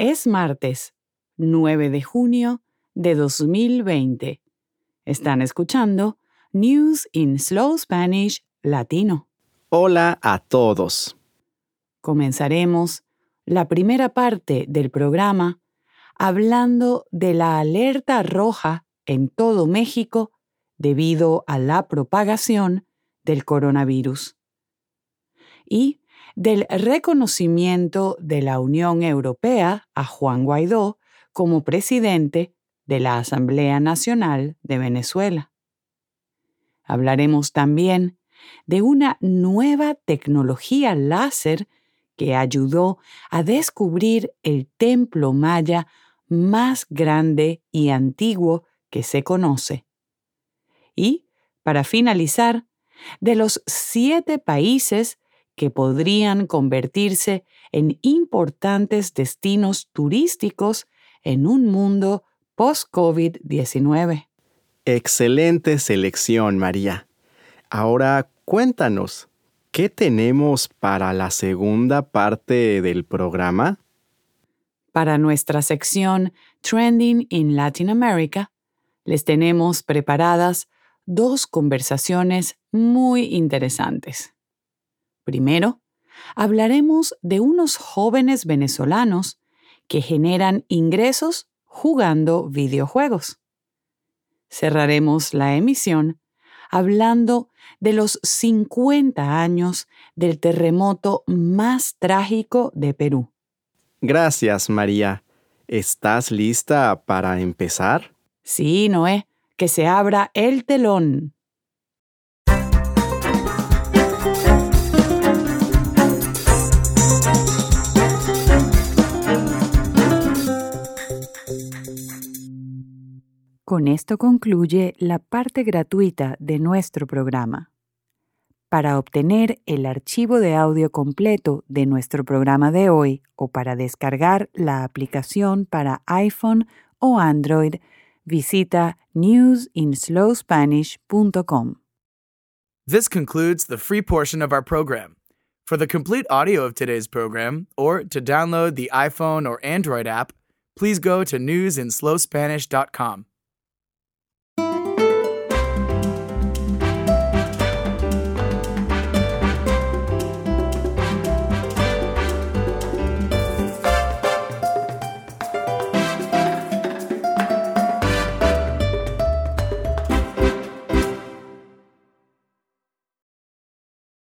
Es martes 9 de junio de 2020. Están escuchando News in Slow Spanish Latino. Hola a todos. Comenzaremos la primera parte del programa hablando de la alerta roja en todo México debido a la propagación del coronavirus y del reconocimiento de la Unión Europea a Juan Guaidó como presidente de la Asamblea Nacional de Venezuela. Hablaremos también de una nueva tecnología láser que ayudó a descubrir el templo maya más grande y antiguo que se conoce. Y, para finalizar, de los siete países que podrían convertirse en importantes destinos turísticos en un mundo post-COVID-19. Excelente selección, María. Ahora cuéntanos, ¿qué tenemos para la segunda parte del programa? Para nuestra sección Trending in Latin America, les tenemos preparadas dos conversaciones muy interesantes. Primero, hablaremos de unos jóvenes venezolanos que generan ingresos jugando videojuegos. Cerraremos la emisión hablando de los 50 años del terremoto más trágico de Perú. Gracias, María. ¿Estás lista para empezar? Sí, Noé, que se abra el telón. Con esto concluye la parte gratuita de nuestro programa. Para obtener el archivo de audio completo de nuestro programa de hoy o para descargar la aplicación para iPhone o Android, visita newsinslowspanish.com. This concludes the free portion of our program. For the complete audio of today's program, or to download the iPhone or Android app, please go to newsinslowspanish.com.